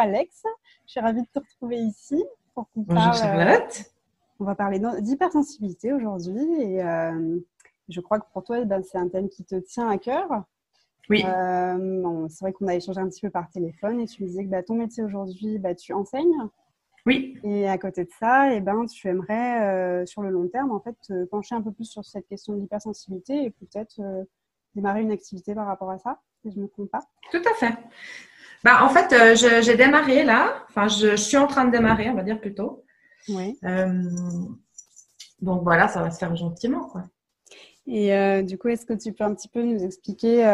Alex. Je suis ravie de te retrouver ici pour qu'on Bonjour Charlotte. on va parler d'hypersensibilité aujourd'hui et je crois que pour toi, eh ben, c'est un thème qui te tient à cœur. Oui. c'est vrai qu'on a échangé un petit peu par téléphone et tu me disais que bah, ton métier aujourd'hui, bah, tu enseignes. Oui. Et à côté de ça, eh ben, tu aimerais, euh, sur le long terme, en fait, te pencher un peu plus sur cette question de l'hypersensibilité et peut-être euh, démarrer une activité par rapport à ça, si je ne me trompe pas. Tout à fait. Bah, en fait, euh, j'ai démarré là. Enfin, je, suis en train de démarrer, on va dire plutôt. Oui. donc voilà, ça va se faire gentiment, quoi. Et du coup, est-ce que tu peux un petit peu nous expliquer,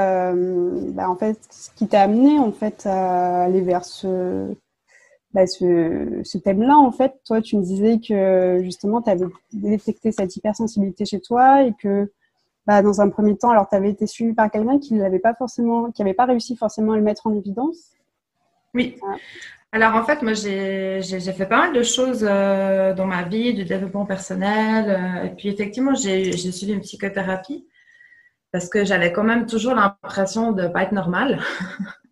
bah, en fait, ce qui t'a amené en fait à aller vers ce, bah, ce, thème-là, en fait, toi, tu me disais que justement, tu avais détecté cette hypersensibilité chez toi et que bah, dans un premier temps, alors tu avais été suivi par quelqu'un qui n'avait pas forcément, qui n'avait pas réussi forcément à le mettre en évidence. Oui. Alors en fait, moi j'ai fait pas mal de choses euh, dans ma vie, du développement personnel. Euh, et puis effectivement, j'ai suivi une psychothérapie parce que j'avais quand même toujours l'impression de ne pas être normale.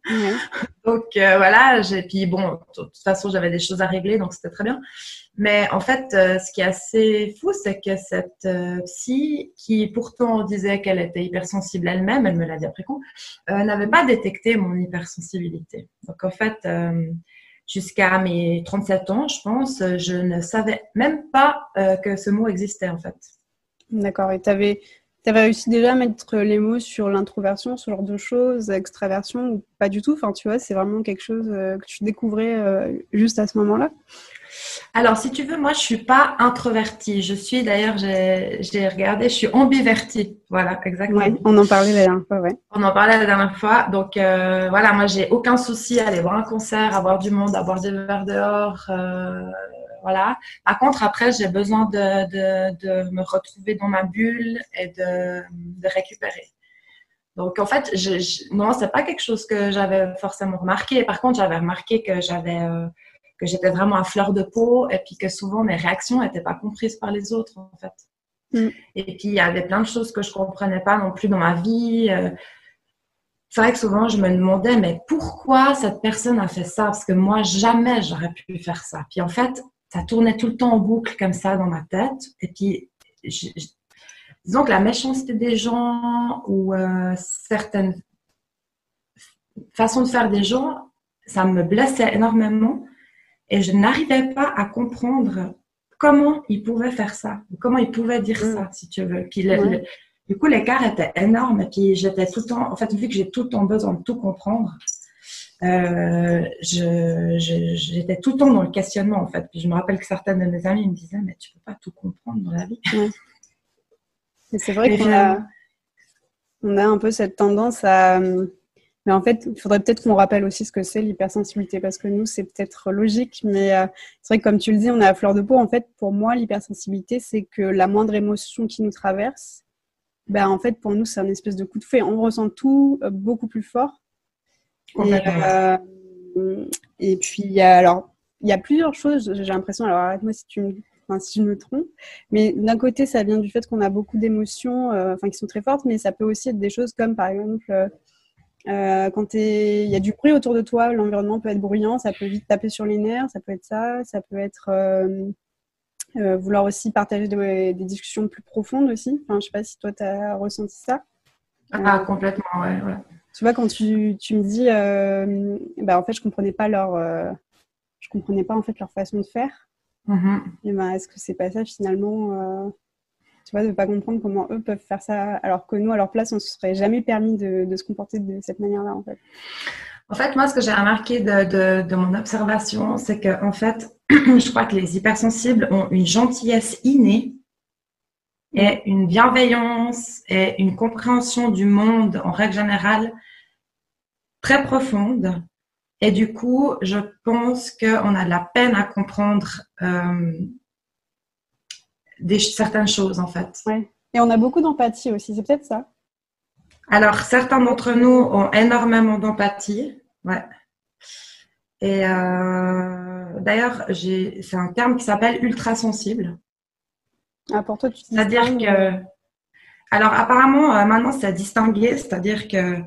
donc euh, voilà, puis bon, de toute façon j'avais des choses à régler, donc c'était très bien. Mais en fait, euh, ce qui est assez fou, c'est que cette euh, psy, qui pourtant disait qu'elle était hypersensible elle-même, elle me l'a dit après coup, n'avait pas détecté mon hypersensibilité. Donc en fait, jusqu'à mes 37 ans, je pense, je ne savais même pas que ce mot existait en fait. D'accord. Et tu avais tu avais réussi déjà à mettre les mots sur l'introversion, ce genre de choses, extraversion ou pas du tout? Enfin, tu vois, c'est vraiment quelque chose euh, que tu découvrais euh, juste à ce moment-là? Alors, si tu veux, moi, je suis pas introvertie. Je suis, d'ailleurs, j'ai regardé, je suis ambivertie. Voilà, exactement. on en parlait la dernière fois, ouais. On en parlait la dernière fois. Donc, euh, voilà, moi, j'ai aucun souci à aller voir un concert, à voir du monde, à boire des verres dehors. Voilà. Par contre, après, j'ai besoin de, me retrouver dans ma bulle et de, récupérer. Donc, en fait, je, je, non, c'est pas quelque chose que j'avais forcément remarqué. Par contre, j'avais remarqué que j'avais euh, que j'étais vraiment à fleur de peau et puis que souvent mes réactions n'étaient pas comprises par les autres, en fait. Mm. Et puis, il y avait plein de choses que je comprenais pas non plus dans ma vie. Euh. c'est vrai que souvent, je me demandais, mais pourquoi cette personne a fait ça? Parce que moi, jamais j'aurais pu faire ça. Puis en fait, ça tournait tout le temps en boucle comme ça dans ma tête. Et puis, disons que la méchanceté des gens ou euh, certaines façons de faire des gens, ça me blessait énormément. Et je n'arrivais pas à comprendre comment ils pouvaient faire ça, comment ils pouvaient dire ça, mm. si tu veux. Puis du coup, l'écart était énorme. Et puis j'étais tout le temps, en fait, vu que j'ai tout le temps besoin de tout comprendre, euh, j'étais tout le temps dans le questionnement en fait. Puis je me rappelle que certaines de mes amies me disaient mais tu peux pas tout comprendre dans la vie. C'est vrai qu'on a, on a un peu cette tendance à. Mais en fait, il faudrait peut-être qu'on rappelle aussi ce que c'est l'hypersensibilité parce que nous, c'est peut-être logique, mais euh, c'est vrai que comme tu le dis, on est à fleur de peau. En fait, pour moi, l'hypersensibilité, c'est que la moindre émotion qui nous traverse, ben, en fait, pour nous, c'est un espèce de coup de feu. On ressent tout euh, beaucoup plus fort. Et, euh, et, puis, alors, il y a plusieurs choses, j'ai l'impression, alors arrête-moi si tu me Enfin, si je me trompe. Mais d'un côté, ça vient du fait qu'on a beaucoup d'émotions, euh, enfin, qui sont très fortes, mais ça peut aussi être des choses comme, par exemple, euh, quand il y a du bruit autour de toi, l'environnement peut être bruyant, ça peut vite taper sur les nerfs, ça peut être ça, ça peut être vouloir aussi partager des, discussions plus profondes aussi. Enfin, je sais pas si toi, tu as ressenti ça. Ah, complètement, ouais. ouais. Tu vois, quand tu, tu me dis, euh, bah, en fait, je comprenais pas leur, euh, je comprenais pas en fait leur façon de faire. Mm-hmm. Et ben, est-ce que c'est pas ça finalement, euh, tu vois, de pas comprendre comment eux peuvent faire ça, alors que nous, à leur place, on se serait jamais permis de, de se comporter de cette manière-là, en fait? En fait, moi, ce que j'ai remarqué de, de, de, mon observation, c'est que, en fait, je crois que les hypersensibles ont une gentillesse innée et une bienveillance et une compréhension du monde en règle générale très profonde. Et du coup, je pense qu'on a de la peine à comprendre euh, des, certaines choses, en fait. Ouais. Et on a beaucoup d'empathie aussi, c'est peut-être ça Alors, certains d'entre nous ont énormément d'empathie. Ouais. Et euh, d'ailleurs, c'est un terme qui s'appelle ultra sensible. Ah, pour toi, tu C'est-à-dire que. Euh, euh, alors, apparemment, maintenant, c'est à distinguer. C'est-à-dire que. Alors, apparemment, maintenant, c'est à distinguer. C'est-à-dire que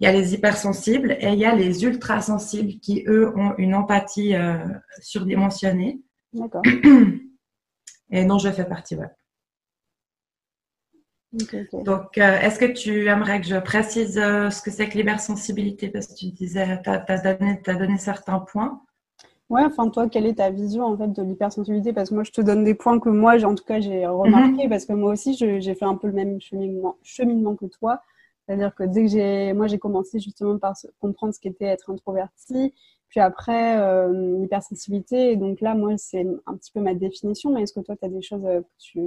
il y a les hypersensibles et il y a les ultrasensibles qui, eux, ont une empathie euh, surdimensionnée. D'accord. Et dont je fais partie, ouais. Donc, euh, est-ce que tu aimerais que je précise euh, ce que c'est que l'hypersensibilité? Parce que tu disais, tu as, donné, donné certains points. Ouais, enfin, toi, quelle est ta vision en fait de l'hypersensibilité? Parce que moi, je te donne des points que moi, en tout cas, j'ai remarqué, mhm. parce que moi aussi, j'ai fait un peu le même cheminement, cheminement que toi. C'est-à-dire que dès que j'ai, moi, j'ai commencé justement par comprendre ce qu'était être introverti, puis après, euh, l'hypersensibilité. Et donc là, moi, c'est un petit peu ma définition, mais est-ce que toi, tu as des choses que tu,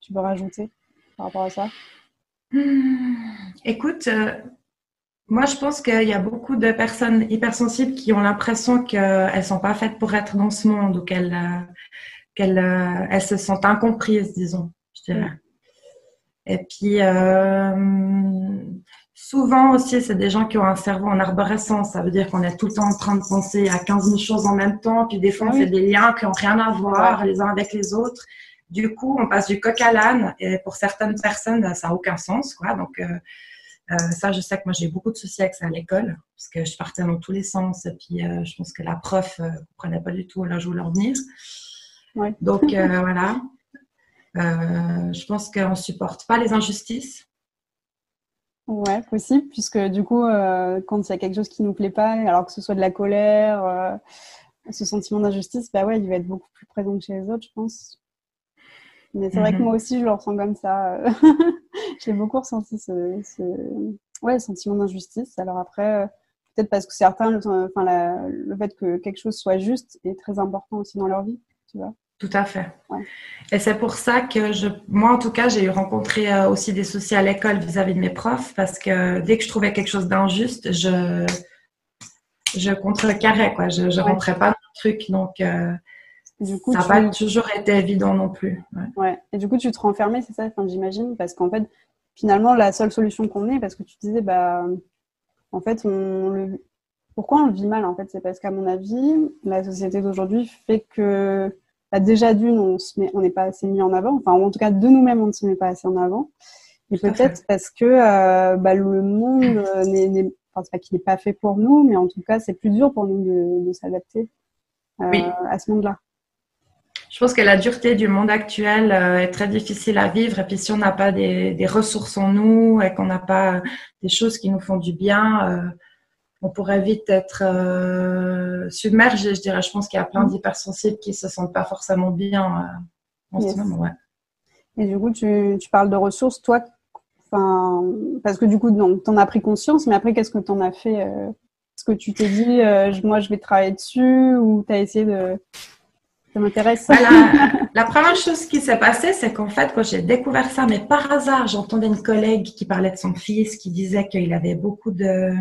tu veux rajouter par rapport à ça? Hmm. Écoute, euh, moi je pense qu'il y a beaucoup de personnes hypersensibles qui ont l'impression qu'elles ne sont pas faites pour être dans ce monde ou qu'elles euh, euh, elles se sentent incomprises, disons, je dirais. Et puis, souvent aussi, c'est des gens qui ont un cerveau en arborescence. Ça veut dire qu'on est tout le temps en train de penser à 15 000 choses en même temps. Puis des fois, on fait des liens qui n'ont rien à voir les uns avec les autres. Du coup, on passe du coq à l'âne et pour certaines personnes, ça n'a aucun sens. Quoi. Donc, euh, euh, ça, je sais que moi, j'ai beaucoup de soucis avec ça à l'école parce que je partais dans tous les sens et puis euh, je pense que la prof ne comprenait pas du tout là où je voulais en venir. Donc, voilà. je pense qu'on ne supporte pas les injustices. Ouais, possible, puisque du coup, quand il y a quelque chose qui ne nous plaît pas, alors que ce soit de la colère, ce sentiment d'injustice, bah ouais, il va être beaucoup plus présent que chez les autres, je pense. Mais c'est vrai que mhm. moi aussi, je le ressens comme ça. J'ai beaucoup ressenti ce, ce... Ouais, sentiment d'injustice. Alors après, euh, peut-être parce que certains, enfin, le fait que quelque chose soit juste est très important aussi dans leur vie, tu vois. Tout à fait. Et c'est pour ça que je, moi en tout cas, j'ai rencontré euh, aussi des soucis à l'école vis-à-vis de mes profs parce que dès que je trouvais quelque chose d'injuste, je, je contrecarrais quoi. Je, je rentrais pas dans le truc. Donc, euh, du coup, ça n'a pas toujours été évident non plus. Ouais. Et du coup, tu te renfermais, c'est ça enfin, J'imagine, parce qu'en fait, finalement, la seule solution qu'on ait, parce que tu disais, bah, en fait, on le... pourquoi on le vit mal En fait, c'est parce qu'à mon avis, la société d'aujourd'hui fait que bah, déjà d'une, on on n'est pas assez mis en avant. Enfin, en tout cas, de nous-mêmes, on ne se met pas assez en avant. Et peut-être parce que euh, bah, le monde n'est, enfin, pas qu'il n'est pas fait pour nous, mais en tout cas, c'est plus dur pour nous de, s'adapter euh, à ce monde-là je pense que la dureté du monde actuel euh, est très difficile à vivre. Et puis, si on n'a pas des, ressources en nous et qu'on n'a pas des choses qui nous font du bien, euh, on pourrait vite être euh, submergé. Je dirais, je pense qu'il y a plein mm. d'hypersensibles qui se sentent pas forcément bien en ce moment. Et du coup, tu, parles de ressources. Toi, parce que du coup, tu en as pris conscience, mais après, qu'est-ce que tu en as fait Est-ce que tu t'es dit, moi, je vais travailler dessus ou tu as essayé de ça m'intéresse. la première chose qui s'est passée, c'est qu'en fait, quand j'ai découvert ça, mais par hasard, j'entendais une collègue qui parlait de son fils, qui disait qu'il avait beaucoup de,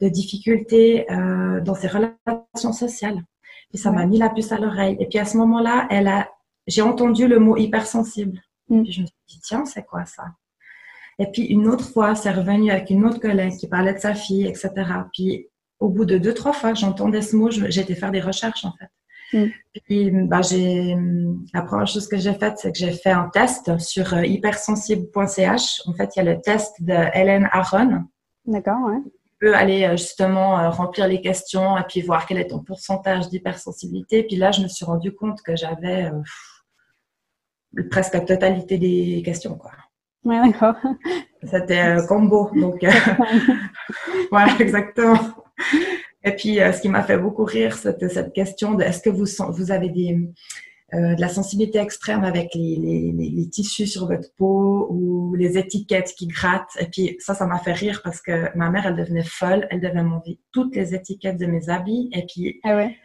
de difficultés euh, dans ses relations sociales. Et ça m'a mis la puce à l'oreille. Et puis à ce moment-là, elle a, j'ai entendu le mot hypersensible. Mm. Puis je me suis dit, tiens, c'est quoi ça? Et puis une autre fois, c'est revenu avec une autre collègue qui parlait de sa fille, etc. Puis au bout de deux, trois fois que j'entendais ce mot, j'ai été faire des recherches en fait. Mm. Puis, bah, j'ai, la première chose que j'ai faite, c'est que j'ai fait un test sur euh, hypersensible.ch. En fait, il y a le test de Hélène Aron. D'accord, ouais. Tu peux aller euh, justement euh, remplir les questions et puis voir quel est ton pourcentage d'hypersensibilité. Puis là, je me suis rendu compte que j'avais presque la totalité des questions, quoi. Ouais, d'accord. C'était combo, donc voilà, exactement. Et puis, euh, ce qui m'a fait beaucoup rire, c'était cette question de est-ce que vous, vous avez des, euh, de la sensibilité extrême avec les, les, les, tissus sur votre peau ou les étiquettes qui grattent? Et puis ça, ça m'a fait rire parce que ma mère, elle devenait folle. Elle devait m'enlever toutes les étiquettes de mes habits. Et puis, ah ouais.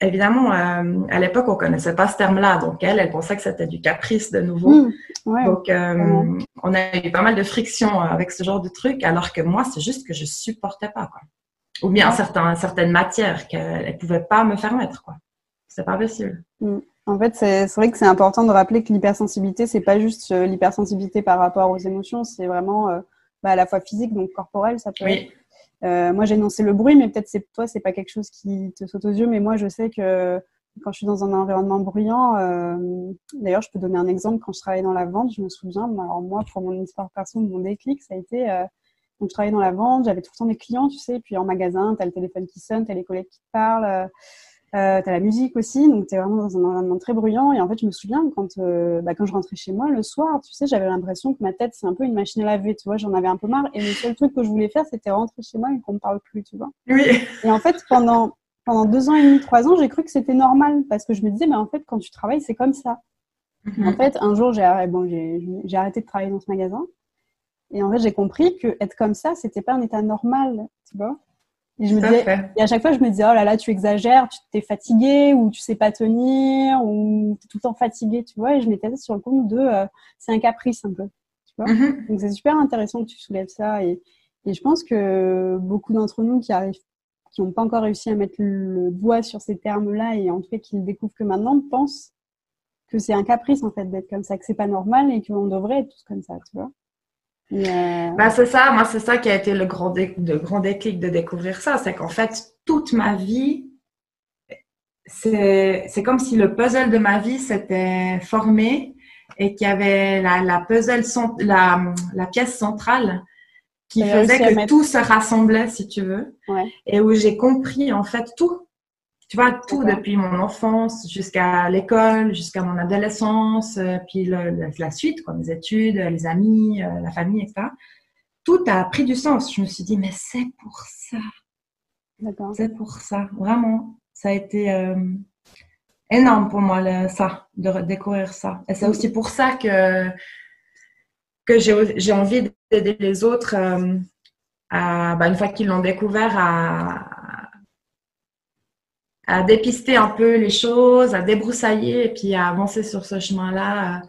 évidemment, euh, à l'époque, on connaissait pas ce terme-là. Donc elle, elle pensait que c'était du caprice de nouveau. Mmh. Ouais, donc on a eu pas mal de friction avec ce genre de truc, alors que moi, c'est juste que je supportais pas. Quoi ou bien certains, certaines matières qu'elle ne pouvait pas me faire mettre. quoi. C'est pas possible. Mm. En fait, c'est vrai que c'est important de rappeler que l'hypersensibilité, c'est pas juste euh, l'hypersensibilité par rapport aux émotions, c'est vraiment euh, bah, à la fois physique, donc corporel, ça peut oui. Euh, moi, j'ai énoncé le bruit, mais peut-être c'est toi, c'est pas quelque chose qui te saute aux yeux, mais moi, je sais que quand je suis dans un environnement bruyant, d'ailleurs, je peux donner un exemple. Quand je travaillais dans la vente, je me souviens, alors moi, pour mon histoire perso, mon déclic, ça a été Donc, je travaillais dans la vente, j'avais tout le temps des clients, tu sais. Puis en magasin, tu as le téléphone qui sonne, tu as les collègues qui te parlent, euh, euh tu as la musique aussi. Donc, tu es vraiment dans un environnement très bruyant. Et en fait, je me souviens quand, euh, bah, quand je rentrais chez moi le soir, tu sais, j'avais l'impression que ma tête, c'est un peu une machine à laver, tu vois. J'en avais un peu marre. Et le seul truc que je voulais faire, c'était rentrer chez moi et qu'on me parle plus, tu vois. Oui. Et en fait, pendant, pendant deux ans et demi, trois ans, j'ai cru que c'était normal parce que je me disais, mais en fait, quand tu travailles, c'est comme ça. Mhm. En fait, un jour, j'ai bon, j'ai arrêté de travailler dans ce magasin. Et en fait, j'ai compris que être comme ça, c'était pas un état normal, tu vois. Et, je me disais, et à chaque fois, je me disais, oh là là, tu exagères, tu t'es fatigué, ou tu sais pas tenir, ou tu es tout le temps fatigué, tu vois. Et je m'étais sur le compte de, euh, c'est un caprice un peu, tu vois. Mhm. Donc, c'est super intéressant que tu soulèves ça. Et, et je pense que beaucoup d'entre nous qui arrivent qui n'ont pas encore réussi à mettre le doigt sur ces termes-là et en tout cas qui le découvrent que maintenant pensent que c'est un caprice en fait d'être comme ça, que c'est pas normal et qu'on devrait être tous comme ça, tu vois. Euh, bah, c'est ça, moi c'est ça qui a été le grand, de, grand déclic de découvrir ça, c'est qu'en fait toute ma vie, c'est comme si le puzzle de ma vie s'était formé et qu'il y avait la, la puzzle, la, la pièce centrale qui faisait que tout se rassemblait, si tu veux, et où j'ai compris en fait tout. Tu vois, tout depuis mon enfance jusqu'à l'école, jusqu'à mon adolescence, euh, puis la suite, quoi, mes études, les amis, euh, la famille, etc. Tout a pris du sens. Je me suis dit, mais c'est pour ça. C'est pour ça, vraiment. Ça a été euh, énorme pour moi, ça, de découvrir ça. Et c'est mm. aussi pour ça que que j'ai envie d'aider les autres euh, à, bah, une fois qu'ils l'ont découvert, à, à dépister un peu les choses, à débroussailler et puis à avancer sur ce chemin-là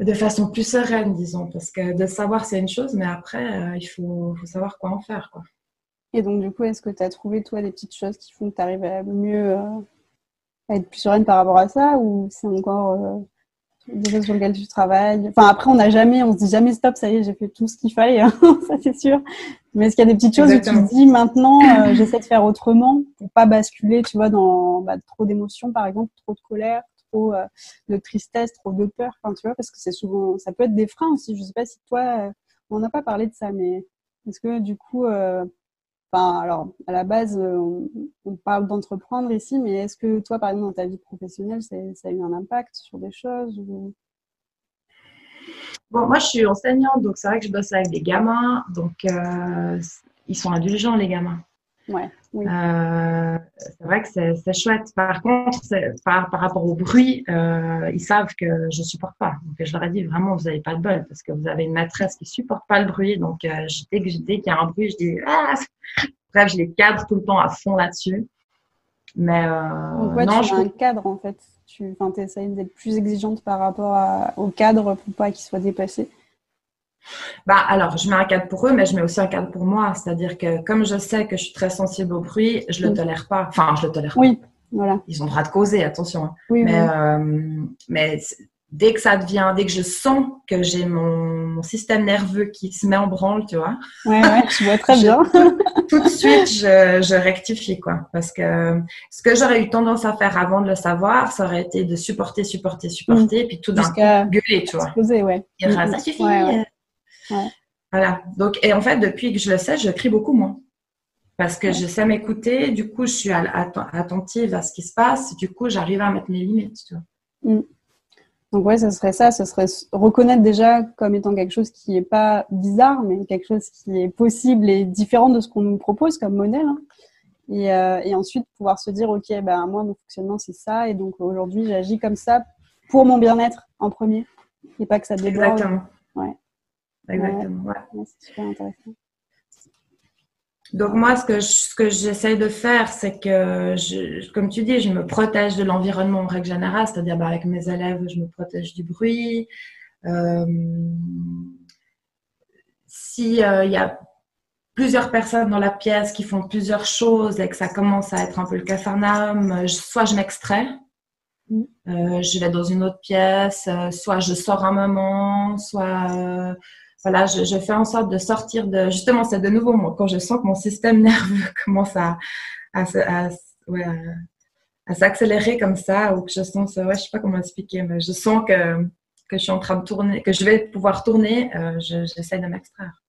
euh, de façon plus sereine, disons. Parce que de savoir, c'est une chose, mais après, euh, il faut, savoir quoi en faire. Quoi. Et donc, du coup, est-ce que tu as trouvé, toi, des petites choses qui font que tu arrives à mieux à être plus sereine par rapport à ça ou c'est encore des choses sur lesquelles tu travailles. Enfin, après, on n'a jamais, on se dit jamais stop, ça y est, j'ai fait tout ce qu'il fallait, hein, ça c'est sûr. Mais est-ce qu'il y a des petites choses où tu te dis maintenant, euh, j'essaie de faire autrement pour pas basculer, tu vois, dans bah, trop d'émotions, par exemple, trop de colère, trop euh, de tristesse, trop de peur, enfin, tu vois, parce que c'est souvent, ça peut être des freins aussi. Je sais pas si toi, euh, on n'a pas parlé de ça, mais est-ce que du coup, Enfin, alors, à la base, euh, on, parle d'entreprendre ici, mais est-ce que toi, par exemple, dans ta vie professionnelle, ça a eu un impact sur des choses Bon, moi, je suis enseignante, donc c'est vrai que je bosse avec des gamins, donc euh, ils sont indulgents, les gamins. Ouais, euh, c'est vrai que c'est chouette. Par contre, par, par, rapport au bruit, euh, ils savent que je supporte pas. Donc, je leur ai dit vraiment, vous n'avez pas de bol parce que vous avez une maîtresse qui supporte pas le bruit. Donc, euh, dès qu'il y a un bruit, je dis ah! Bref, je les cadre tout le temps à fond là-dessus. Mais donc, ouais, non, tu je un cadre en fait. Tu essayes d'être plus exigeante par rapport au cadre pour pas qu'il soit dépassé. Bah, alors, je mets un cadre pour eux, mais je mets aussi un cadre pour moi. C'est-à-dire que comme je sais que je suis très sensible au bruit, je le tolère pas. Enfin, je le tolère pas. Oui, voilà. Ils ont le droit de causer, attention. Hein. mais, euh, mais dès que ça devient, dès que je sens que j'ai mon, système nerveux qui se met en branle, tu vois. Ouais, ouais, je vois très bien. tout, de suite, je, je, rectifie, quoi. Parce que ce que j'aurais eu tendance à faire avant de le savoir, ça aurait été de supporter, supporter, supporter, mm. puis tout d'un coup, gueuler, tu vois. Exploser, ouais. Et ça suffit. Ouais, voilà. Donc, et en fait, depuis que je le sais, je crie beaucoup moins. Parce que je sais m'écouter, du coup, je suis attentive à ce qui se passe, du coup, j'arrive à mettre mes limites. Tu vois. Mm. Donc, ouais, ce serait ça, ce serait reconnaître déjà comme étant quelque chose qui n'est pas bizarre, mais quelque chose qui est possible et différent de ce qu'on nous propose comme modèle. Hein. Et, euh, et, ensuite, pouvoir se dire, OK, ben, moi, mon fonctionnement, c'est ça, et donc aujourd'hui, j'agis comme ça pour mon bien-être en premier, et pas que ça déborde. Exactement. Ouais. Exactement. c'est super intéressant. Donc moi, ce que ce que j'essaie de faire, c'est que, je, comme tu dis, je me protège de l'environnement en règle générale, c'est-à-dire bah, avec mes élèves, je me protège du bruit. Euh, S'il euh, y a plusieurs personnes dans la pièce qui font plusieurs choses et que ça commence à être un peu le cafarnaum, soit je m'extrais, mm. euh, je vais dans une autre pièce, euh, soit je sors un moment, soit voilà, je, fais en sorte de sortir de. Justement, c'est de nouveau quand je sens que mon système nerveux commence à, s'accélérer comme ça, ou que je sens, ouais, je sais pas comment expliquer, mais je sens que, je suis en train de tourner, que je vais pouvoir tourner, euh, j'essaie de m'extraire.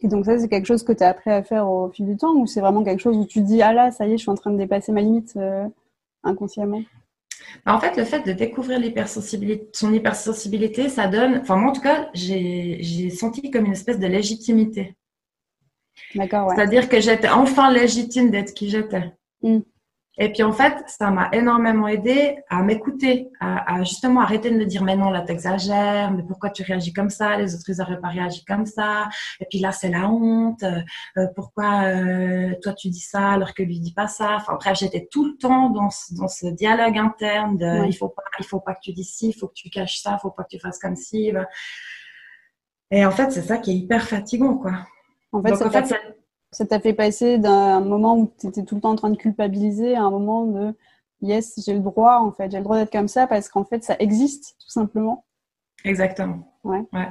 Et donc ça, c'est quelque chose que tu as appris à faire au fil du temps ou c'est vraiment quelque chose où tu dis, ah là, ça y est, je suis en train de dépasser ma limite euh, inconsciemment? En fait, le fait de découvrir l'hypersensibilité, son hypersensibilité, ça donne, enfin moi en tout cas, j'ai senti comme une espèce de légitimité. D'accord, ouais. C'est-à-dire que j'étais enfin légitime d'être qui j'étais. Mm. Et puis en fait, ça m'a énormément aidé à m'écouter, à, justement arrêter de me dire mais non là t'exagères, mais pourquoi tu réagis comme ça, les autres ils n'auraient pas réagi comme ça, et puis là c'est la honte, euh, pourquoi euh, toi tu dis ça alors que lui dit pas ça? Enfin bref, j'étais tout le temps dans ce, dans ce dialogue interne de il faut pas il faut pas que tu dises ci, il faut que tu caches ça, il faut pas que tu fasses comme ci. Et en fait c'est ça qui est hyper fatigant quoi. En fait, en fait ça t'a fait passer d'un moment où tu étais tout le temps en train de culpabiliser à un moment de yes, j'ai le droit, en fait, j'ai le droit d'être comme ça parce qu'en fait, ça existe tout simplement. Exactement. Ouais. ouais.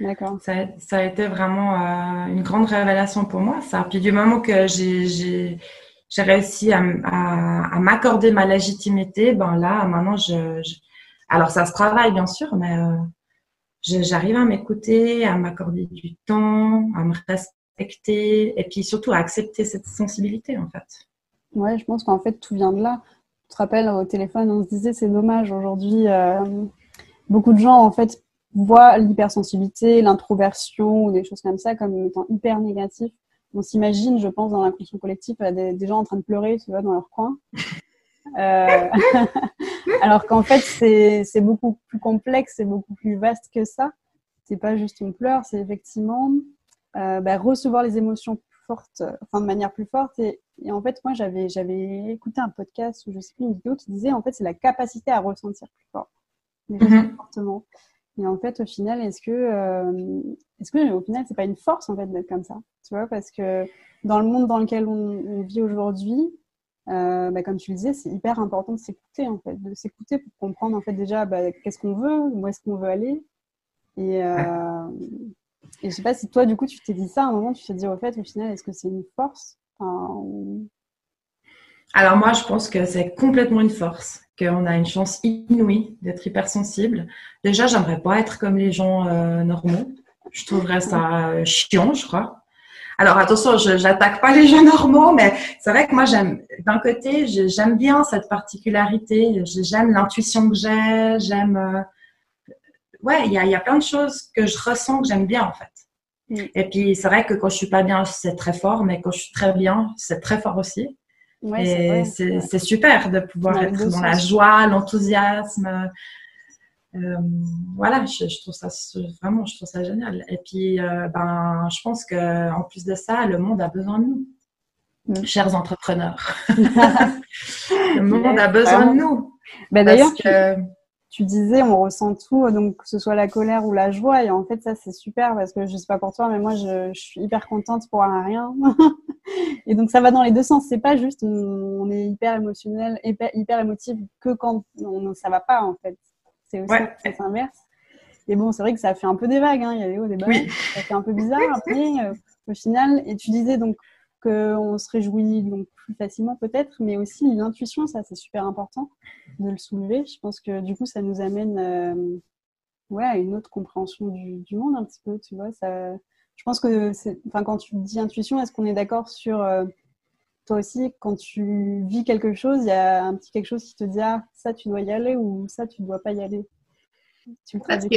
D'accord. Ça, ça, a été vraiment euh, une grande révélation pour moi, ça. Puis du moment que j'ai réussi à, à, à m'accorder ma légitimité, ben là, maintenant, je, alors ça se travaille bien sûr, mais euh, j'arrive à m'écouter, à m'accorder du temps, à me respecter et puis surtout à accepter cette sensibilité en fait. Ouais, je pense qu'en fait tout vient de là. Tu te rappelles au téléphone, on se disait c'est dommage aujourd'hui. Euh, beaucoup de gens en fait voient l'hypersensibilité, l'introversion ou des choses comme ça comme étant hyper négatif. On s'imagine, je pense, dans l'inconscient collectif, des, des, gens en train de pleurer, tu vois, dans leur coin. Euh, alors qu'en fait, c'est beaucoup plus complexe, c'est beaucoup plus vaste que ça. C'est pas juste on pleure, c'est effectivement euh, bah, recevoir les émotions plus fortes, enfin de manière plus forte. Et, en fait, moi, j'avais, j'avais écouté un podcast ou je sais plus une vidéo qui disait en fait c'est la capacité à ressentir plus fort, mm fortement. Et en fait, au final, est-ce que, euh, est-ce que au final, c'est pas une force en fait d'être comme ça, tu vois, parce que dans le monde dans lequel on, vit aujourd'hui, euh, bah, comme tu le disais, c'est hyper important de s'écouter en fait, de s'écouter pour comprendre en fait déjà bah, qu'est-ce qu'on veut, où est-ce qu'on veut aller, et, euh, et je sais pas si toi, du coup, tu t'es dit ça à un moment, tu t'es dit, au fait, au final, est-ce que c'est une force? Alors moi, je pense que c'est complètement une force, qu'on a une chance inouïe d'être hypersensible. Déjà, j'aimerais pas être comme les gens euh, normaux. Je trouverais ça euh, chiant, je crois. Alors attention, je n'attaque pas les gens normaux, mais c'est vrai que moi, j'aime, d'un côté, j'aime bien cette particularité. J'aime l'intuition que j'ai, j'aime euh, ouais, il y a, y a, plein de choses que je ressens que j'aime bien en fait. Mm. Et puis c'est vrai que quand je suis pas bien, c'est très fort, mais quand je suis très bien, c'est très fort aussi. Ouais, c'est super de pouvoir être dans la joie, l'enthousiasme. Euh, voilà, je, je, trouve ça vraiment, je trouve ça génial. Et puis, euh, ben, je pense que en plus de ça, le monde a besoin de nous, mm. chers entrepreneurs. le monde a besoin de nous. Ben, D'ailleurs, que tu disais, on ressent tout, donc que ce soit la colère ou la joie. Et en fait, ça, c'est super parce que je sais pas pour toi, mais moi, je, suis hyper contente pour un rien. et donc, ça va dans les deux sens. C'est pas juste on, est hyper émotionnel, hyper, hyper émotif que quand on, ça va pas, en fait. C'est aussi l'inverse. Et bon, c'est vrai que ça fait un peu des vagues. Hein. Il y a des hauts, des bas. Ça fait un peu bizarre. Après, euh, au final, et tu disais donc qu'on se réjouit donc plus facilement peut-être, mais aussi l'intuition, ça c'est super important de le soulever. Je pense que du coup ça nous amène euh, ouais, à une autre compréhension du, monde un petit peu, tu vois. Ça, je pense que quand tu dis intuition, est-ce qu'on est, d'accord sur euh, toi aussi, quand tu vis quelque chose, il y a un petit quelque chose qui te dit ah ça tu dois y aller ou ça tu ne dois pas y aller?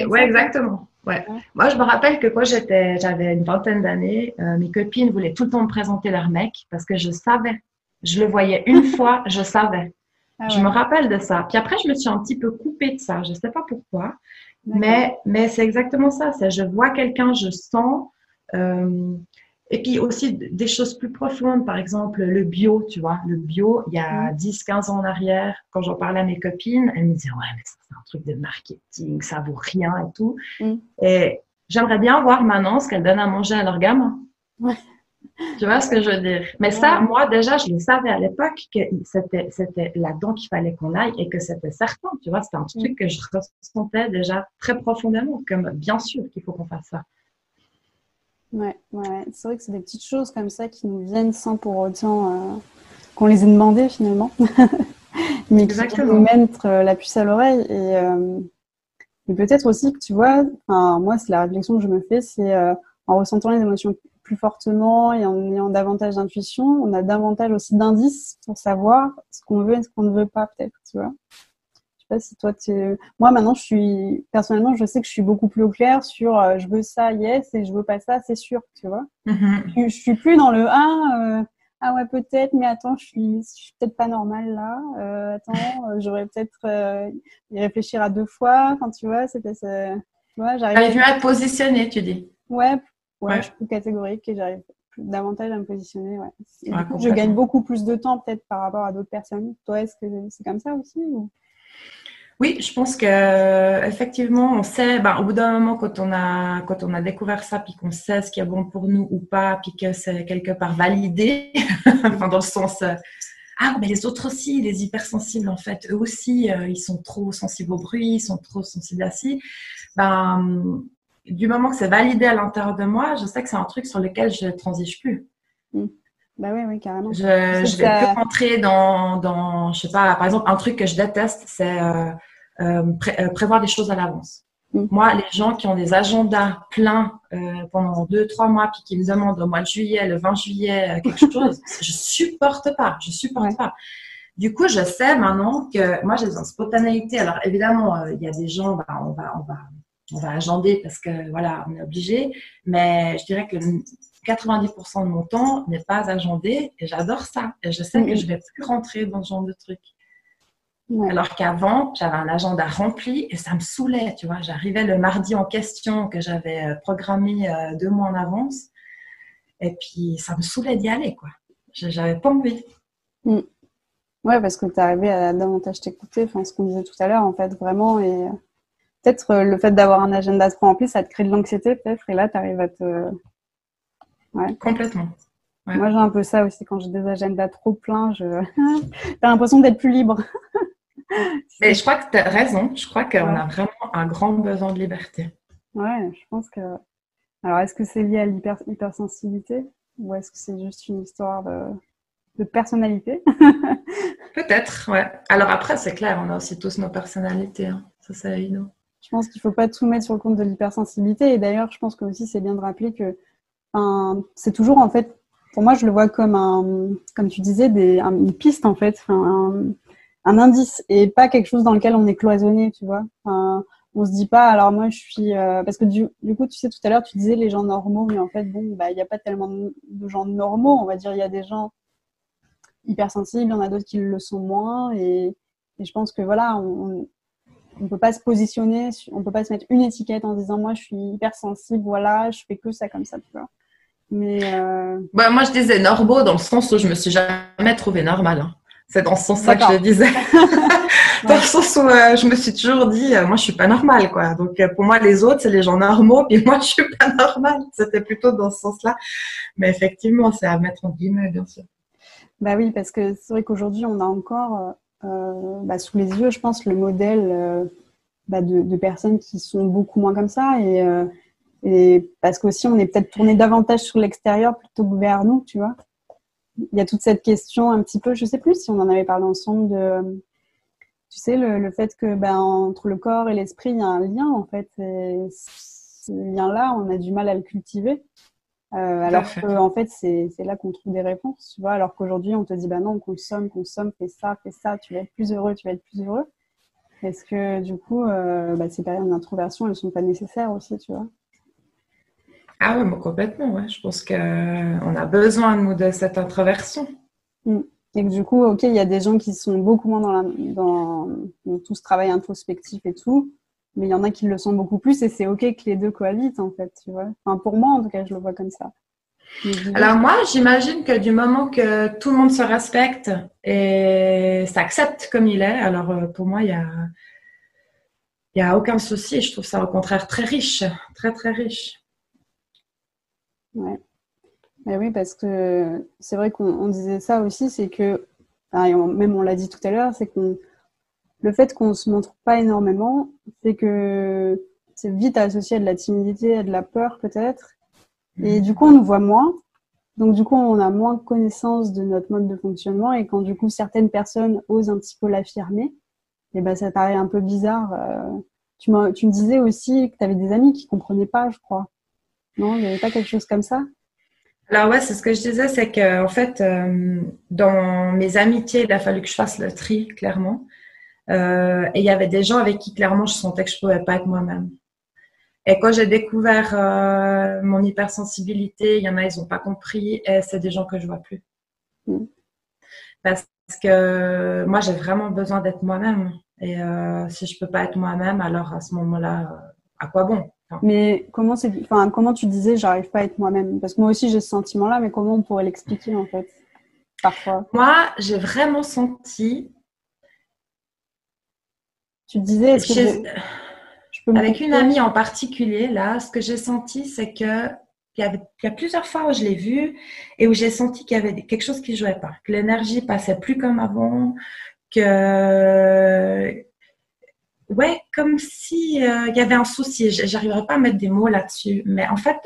Oui, exactement. Ouais. Moi, je me rappelle que quand j'étais, j'avais une vingtaine d'années, euh, mes copines voulaient tout le temps me présenter leur mec parce que je savais. Je le voyais une fois, je savais. Ah je me rappelle de ça. Puis après, je me suis un petit peu coupée de ça. Je ne sais pas pourquoi. Mais, mais c'est exactement ça. C'est je vois quelqu'un, je sens. Euh, et puis aussi des choses plus profondes, par exemple le bio, tu vois, le bio, il y a 10, mm. 15 ans en arrière, quand j'en parlais à mes copines, elles me disaient, ouais, mais c'est un truc de marketing, ça vaut rien et tout. Mm. Et j'aimerais bien voir maintenant ce qu'elles donnent à manger à leur gamme. Tu vois ce que je veux dire? Mais ça, moi, déjà, je le savais à l'époque que c'était, c'était là-dedans qu'il fallait qu'on aille et que c'était certain. Tu vois, c'était un truc mm. que je ressentais déjà très profondément, comme bien sûr qu'il faut qu'on fasse ça. Ouais, ouais. c'est vrai que c'est des petites choses comme ça qui nous viennent sans pour autant euh, qu'on les ait demandées finalement, mais qui nous mettre euh, la puce à l'oreille. Et, euh, et peut-être aussi que tu vois, moi, c'est la réflexion que je me fais, c'est en ressentant les émotions plus fortement et en ayant davantage d'intuition, on a davantage aussi d'indices pour savoir ce qu'on veut et ce qu'on ne veut pas, peut-être, tu vois. Je sais pas si toi, tu... Moi, maintenant, je suis... Personnellement, je sais que je suis beaucoup plus au clair sur euh, je veux ça, yes, et je veux pas ça, c'est sûr, tu vois. Mm-hmm. je, je, suis plus dans le 1, ah ouais, peut-être, mais attends, je suis, je suis peut-être pas normale là. Euh, attends, euh, j'aurais peut-être euh, y réfléchir à deux fois. Quand tu vois, c'était tu vois, j'arrive. mieux à te positionner, tu dis. Ouais, ouais, je suis plus catégorique et j'arrive davantage à me positionner. Ouais. je gagne beaucoup plus de temps peut-être par rapport à d'autres personnes. Toi, est-ce que c'est comme ça aussi ou... Oui, je pense que effectivement, on sait, ben, au bout d'un moment, quand on a quand on a découvert ça, puis qu'on sait ce qui est bon pour nous ou pas, puis que c'est quelque part validé, dans le sens euh, ah mais les autres aussi, les hypersensibles en fait, eux aussi, euh, ils sont trop sensibles au bruit, ils sont trop sensibles à ci. Ben du moment que c'est validé à l'intérieur de moi, je sais que c'est un truc sur lequel je transige plus. Bah oui, oui, carrément. Je, je vais plus rentrer dans, dans, je sais pas, par exemple, un truc que je déteste, c'est euh, euh, euh, prévoir des choses à l'avance. Mm. Moi, les gens qui ont des agendas pleins pendant deux, trois mois, puis qui me demandent au mois de juillet, le 20 juillet, quelque chose, je supporte pas, je supporte pas. Du coup, je sais maintenant que moi, j'ai une spontanéité. Alors, évidemment, il y a des gens, bah, on va, on va, on va agender parce que voilà, on est obligé. Mais je dirais que 90% de mon temps n'est pas agendé et j'adore ça. Et je sais que je vais plus rentrer dans ce genre de truc. Alors qu'avant, j'avais un agenda rempli et ça me saoulait, tu vois. J'arrivais le mardi en question que j'avais euh, programmé euh, deux mois en avance et puis ça me saoulait d'y aller, quoi. J'avais pas envie. Mm. Ouais, parce que tu arrivé à davantage t'écouter, enfin, ce qu'on disait tout à l'heure, en fait, vraiment. Et euh, peut-être le fait d'avoir un agenda trop rempli, ça te crée de l'anxiété, peut-être. Et là, tu arrives à te, Complètement. Moi, j'ai un peu ça aussi. Quand j'ai des agendas trop pleins, je... as l'impression d'être plus libre. Mais je crois que tu as raison. Je crois qu'on a vraiment un grand besoin de liberté. Ouais, je pense que. Alors, est-ce que c'est lié à l'hypersensibilité ou est-ce que c'est juste une histoire de, personnalité? Peut-être, ouais. Alors après, c'est clair, on a aussi tous nos personnalités. Hein. Ça, c'est évident. Je pense qu'il ne faut pas tout mettre sur le compte de l'hypersensibilité. Et d'ailleurs, je pense que aussi c'est bien de rappeler que c'est toujours en fait, pour moi, je le vois comme un, comme tu disais, une piste en fait, un, indice et pas quelque chose dans lequel on est cloisonné, tu vois. On se dit pas, alors moi je suis, euh, parce que du, coup, tu sais, tout à l'heure, tu disais les gens normaux, mais en fait, bon, bah, il n'y a pas tellement de, gens normaux, on va dire, il y a des gens hypersensibles, il y en a d'autres qui le sont moins, et, je pense que voilà, on, on peut pas se positionner, on peut pas se mettre une étiquette en disant moi je suis hypersensible, voilà, je fais que ça comme ça, tu vois. Mais euh... bah, moi, je disais normaux dans le sens où je me suis jamais trouvée normale. Hein. C'est dans ce sens-là que je le disais. dans le sens où euh, je me suis toujours dit, euh, moi, je suis pas normale, quoi. Donc, pour moi, les autres, c'est les gens normaux, puis moi, je suis pas normale. C'était plutôt dans ce sens-là. Mais effectivement, c'est à mettre en guillemets, bien sûr. Bah oui, parce que c'est vrai qu'aujourd'hui, on a encore bah, sous les yeux, je pense, le modèle bah, de, personnes qui sont beaucoup moins comme ça. Et et parce qu'aussi, on est peut-être tourné davantage sur l'extérieur plutôt que vers nous, tu vois. Il y a toute cette question un petit peu, je sais plus si on en avait parlé ensemble de, tu sais, le, fait que ben, entre le corps et l'esprit, il y a un lien en fait. Et ce lien-là, on a du mal à le cultiver. Euh, alors qu'en en fait, c'est là qu'on trouve des réponses, tu vois. Alors qu'aujourd'hui, on te dit, bah non, consomme, consomme, fais ça, fais ça, tu vas être plus heureux, tu vas être plus heureux. Est-ce que du coup, euh, bah, ces périodes d'introversion, elles sont pas nécessaires aussi, tu vois ah oui, complètement, ouais. Je pense qu'on a besoin de, de cette introversion. Mm. Et que du coup, ok, il y a des gens qui sont beaucoup moins dans, dans, tout ce travail introspectif et tout, mais il y en a qui le sont beaucoup plus et c'est ok que les deux cohabitent en fait, tu vois. Enfin, pour moi, en tout cas, je le vois comme ça. Alors moi, j'imagine que du moment que tout le monde se respecte et s'accepte comme il est, alors euh, pour moi, il y a, il y a aucun souci. Je trouve ça au contraire très riche, très très riche. Ouais. Mais oui, parce que c'est vrai qu'on disait ça aussi, c'est que, même on l'a dit tout à l'heure, c'est que le fait qu'on se montre pas énormément, c'est que c'est vite associé à de la timidité, à de la peur peut-être. Et du coup, on nous voit moins. Donc du coup, on a moins connaissance de notre mode de fonctionnement. Et quand du coup, certaines personnes osent un petit peu l'affirmer, eh ben ça paraît un peu bizarre. Euh, tu, tu me disais aussi que tu avais des amis qui comprenaient pas, je crois. Non, il n'y avait pas quelque chose comme ça? Alors ouais, c'est ce que je disais, c'est que en fait, euh, dans mes amitiés, il a fallu que je fasse le tri, clairement. Euh, et il y avait des gens avec qui clairement je sentais que je pouvais pas être moi-même. Et quand j'ai découvert euh, mon hypersensibilité, il y en a, ils n'ont pas compris, et c'est des gens que je vois plus. Mm. Parce que moi, j'ai vraiment besoin d'être moi-même. Et euh, si je peux pas être moi-même, alors à ce moment-là, à quoi bon? Mais comment c'est, enfin, comment tu disais, j'arrive pas à être moi-même? Parce que moi aussi j'ai ce sentiment-là, mais comment on pourrait l'expliquer en fait Parfois? Moi, j'ai vraiment senti. Tu disais, est-ce que je peux avec une amie en particulier, là, ce que j'ai senti, c'est que il y, avait, il y a plusieurs fois où je l'ai vu et où j'ai senti qu'il y avait quelque chose qui jouait pas, que l'énergie passait plus comme avant, que ouais, comme si euh, il y avait un souci. J'arriverai pas à mettre des mots là-dessus, mais en fait,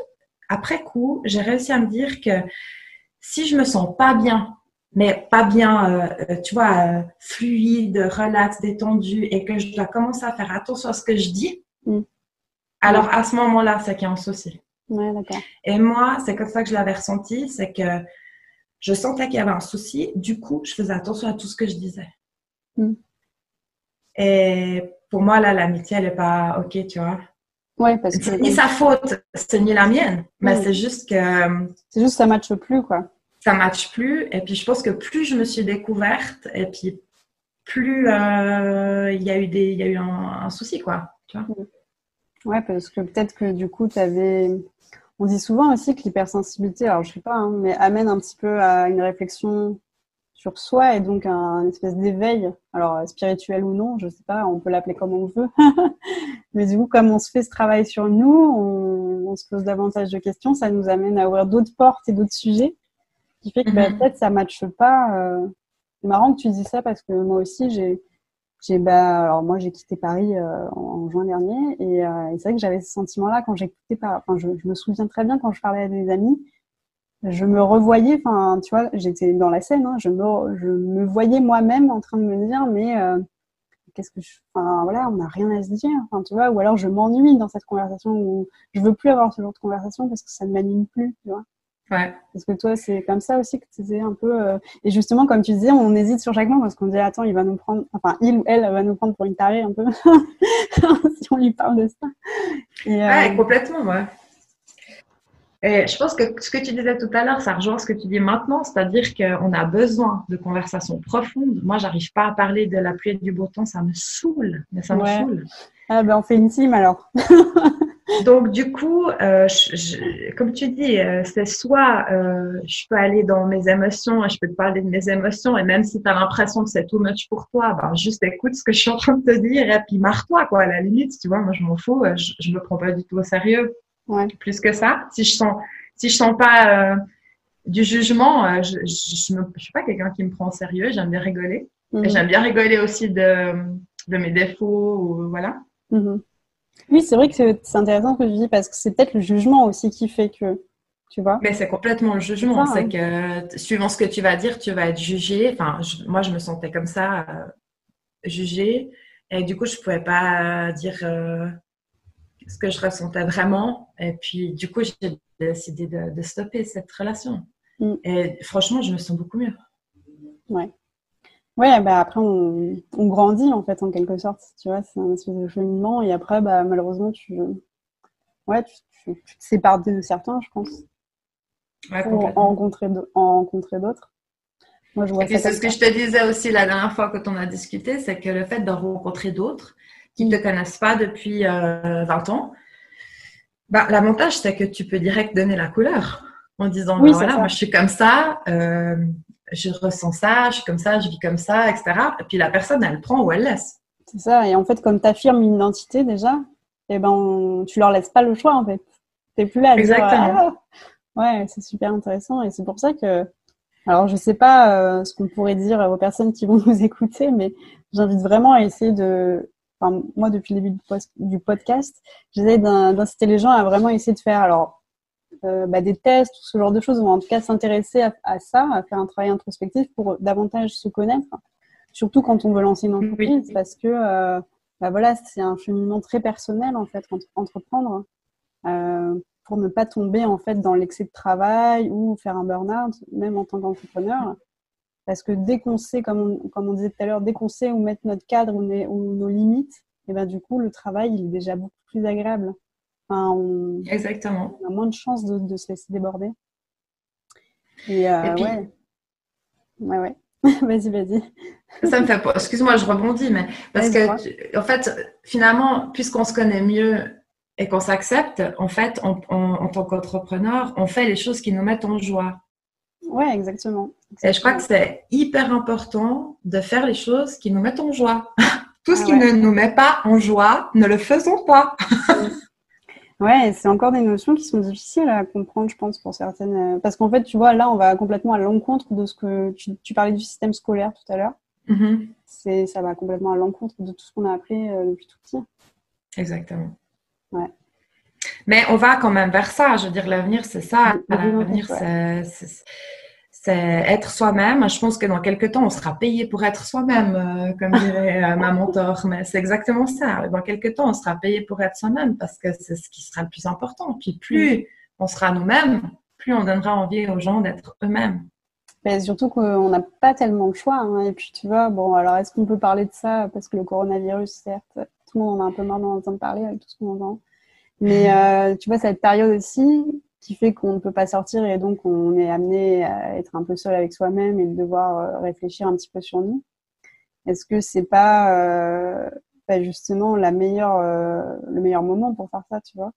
après coup, j'ai réussi à me dire que si je me sens pas bien, mais pas bien, euh, euh, tu vois, fluide, relax, détendu, et que je dois commencer à faire attention à ce que je dis, mm. alors à ce moment-là, c'est qu'il y a un souci. Ouais. Et moi, c'est comme ça que je l'avais ressenti, c'est que je sentais qu'il y avait un souci. Du coup, je faisais attention à tout ce que je disais. Mm. Et pour moi, là, l'amitié, elle n'est pas OK, tu vois. Ouais, parce que. C'est ni sa faute, c'est ni la mienne, mais c'est juste que. C'est juste que ça ne matche plus, quoi. Ça ne matche plus. Et puis, je pense que plus je me suis découverte, et puis plus euh, il y a eu, des, y a eu un, souci, quoi. Tu vois ouais, parce que peut-être que du coup, tu avais. On dit souvent aussi que l'hypersensibilité, alors je sais pas, hein, mais amène un petit peu à une réflexion sur soi et donc un espèce d'éveil, alors spirituel ou non, je sais pas, on peut l'appeler comme on veut. Mais du coup, comme on se fait ce travail sur nous, on, se pose davantage de questions, ça nous amène à ouvrir d'autres portes et d'autres sujets, qui fait que bah, mhm. peut-être ça matche pas. Euh. C'est marrant que tu dis ça parce que moi aussi j'ai j'ai bah alors moi j'ai quitté Paris euh, en, juin dernier et, euh, et c'est vrai que j'avais ce sentiment là quand j'ai quitté Paris enfin je, je, me souviens très bien quand je parlais à des amis je me revoyais, enfin, tu vois, j'étais dans la scène, hein, je, me, je me voyais moi-même en train de me dire, mais euh, qu'est-ce que je. Enfin, voilà, on n'a rien à se dire, enfin, tu vois, ou alors je m'ennuie dans cette conversation, ou je veux plus avoir ce genre de conversation parce que ça ne m'anime plus, tu vois. Ouais. Parce que toi, c'est comme ça aussi que tu disais un peu. Euh, et justement, comme tu disais, on hésite sur chaque mot parce qu'on dit attends, il va nous prendre, enfin, il ou elle va nous prendre pour une tarée un peu si on lui parle de ça. Et, ouais, euh, complètement, ouais. Et je pense que ce que tu disais tout à l'heure, ça rejoint ce que tu dis maintenant, c'est-à-dire qu'on a besoin de conversations profondes. Moi, j'arrive pas à parler de la pluie et du beau temps, ça me saoule, mais ça me saoule. Ah ben, on fait une team alors. Donc, du coup, euh, comme tu dis, euh, c'est soit euh, je peux aller dans mes émotions et je peux te parler de mes émotions, et même si tu as l'impression que c'est too much pour toi, ben, juste écoute ce que je suis en train de te dire et puis marre-toi, quoi, à la limite, tu vois, moi je m'en fous, je, je me prends pas du tout au sérieux. Plus que ça. Si je sens, si je sens pas euh, du jugement, euh, je, je, me, je, suis pas quelqu'un qui me prend au sérieux. J'aime bien rigoler. Mhm. j'aime bien rigoler aussi de, de mes défauts. Ou, voilà. Mhm. Oui, c'est vrai que c'est intéressant ce que tu dis parce que c'est peut-être le jugement aussi qui fait que. Tu vois Mais c'est complètement le jugement. C'est que suivant ce que tu vas dire, tu vas être jugé. Enfin, moi, je me sentais comme ça, euh, jugée. Et du coup, je pouvais pas dire ce que je ressentais vraiment. Et puis, du coup, j'ai décidé de, stopper cette relation. Mm. Et franchement, je me sens beaucoup mieux. Ouais. Ouais, bah après, on, grandit en fait, en quelque sorte. Tu vois, c'est un espèce de cheminement. Et après, bah, malheureusement, tu, ouais, tu, te sépares de certains, je pense. Ouais, pour en rencontrer, rencontrer d'autres. Moi, je vois et c'est ce que je te disais aussi la dernière fois quand on a discuté, c'est que le fait de rencontrer d'autres, qui ne te connaissent pas depuis 20 euh, ans, bah, l'avantage, c'est que tu peux direct donner la couleur en disant, oui, bah, voilà, moi je suis comme ça, euh, je ressens ça, je suis comme ça, je vis comme ça, etc. Et puis la personne, elle prend ou elle laisse. C'est ça. Et en fait, comme tu affirmes une identité déjà, eh ben, tu leur laisses pas le choix en fait. Tu n'es plus là à Exactement. Dire, ah, ouais, c'est super intéressant. Et c'est pour ça que, alors je sais pas euh, ce qu'on pourrait dire aux personnes qui vont nous écouter, mais j'invite vraiment à essayer de moi, depuis le début du podcast, j'essaie d'inciter les gens à vraiment essayer de faire alors euh, bah, des tests ou ce genre de choses, ou en tout cas s'intéresser à, ça, à faire un travail introspectif pour davantage se connaître, surtout quand on veut lancer une entreprise, parce que euh, bah, voilà, c'est un cheminement très personnel en fait, entreprendre. Euh, pour ne pas tomber en fait dans l'excès de travail ou faire un burn-out, même en tant qu'entrepreneur. Parce que dès qu'on sait, comme on, comme on disait tout à l'heure, dès qu'on sait où mettre notre cadre ou, nos limites, et ben du coup, le travail, il est déjà beaucoup plus agréable. Enfin, on, Exactement. On a moins de chances de, se laisser déborder. Et, euh, puis, ouais. Ouais, ouais. vas-y, vas-y. Ça me fait pas. Excuse-moi, je rebondis, mais parce que, en fait, finalement, puisqu'on se connaît mieux et qu'on s'accepte, en fait, en tant qu'entrepreneur, on fait les choses qui nous mettent en joie. Ouais, exactement, Et je crois que c'est hyper important de faire les choses qui nous mettent en joie. Tout ce ah qui ne nous met pas en joie, ne le faisons pas. ouais, c'est encore des notions qui sont difficiles à comprendre, je pense, pour certaines. Parce qu'en fait, tu vois, là, on va complètement à l'encontre de ce que tu, parlais du système scolaire tout à l'heure. Mm-hmm. C'est, ça va complètement à l'encontre de tout ce qu'on a appris euh, depuis tout petit. Exactement. Ouais. Mais on va quand même vers ça. Je veux dire, l'avenir, c'est ça. L'avenir, c'est être soi-même. Je pense que dans quelques temps, on sera payé pour être soi-même, euh, comme dirait euh, ma mentor. Mais c'est exactement ça. Dans quelques temps, on sera payé pour être soi-même parce que c'est ce qui sera le plus important. Puis plus on sera nous-mêmes, plus on donnera envie aux gens d'être eux-mêmes. Mais surtout qu'on n'a pas tellement le choix. Hein. Et puis, tu vois, bon, alors est-ce qu'on peut parler de ça? Parce que le coronavirus, certes, tout le monde en a un peu marre d'en entendre parler avec tout ce qu'on entend. Mais euh, tu vois, cette période aussi qui fait qu'on ne peut pas sortir et donc on est amené à être un peu seul avec soi-même et de devoir euh, réfléchir un petit peu sur nous. Est-ce que c'est pas, euh, justement la meilleure, le meilleur moment pour faire ça, tu vois?